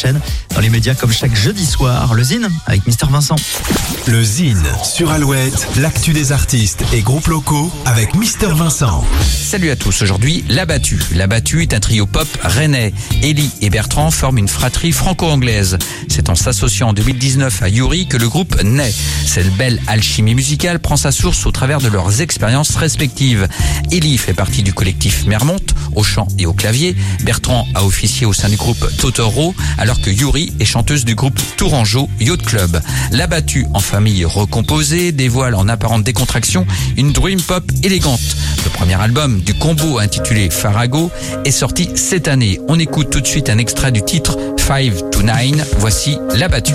prochaine. Dans les médias, comme chaque jeudi soir, le Zine avec Mister Vincent. Le Zine sur Alouette, l'actu des artistes et groupes locaux avec Mister Vincent. Salut à tous, aujourd'hui La Battue. La Battue est un trio pop rennais. Ellie et Bertrand forment une fratrie franco-anglaise. C'est en s'associant en 2019 à Yuri que le groupe naît. Cette belle alchimie musicale prend sa source au travers de leurs expériences respectives. Ellie fait partie du collectif Mermont, au chant et au clavier. Bertrand a officié au sein du groupe Totoro, alors que Yuri est chanteuse du groupe Tourangeau Yacht Club. La Battue, en famille recomposée, dévoile en apparente décontraction une dream pop élégante. Le premier album du combo intitulé Farago est sorti cette année. On écoute tout de suite un extrait du titre 5 to 9. Voici La Battue.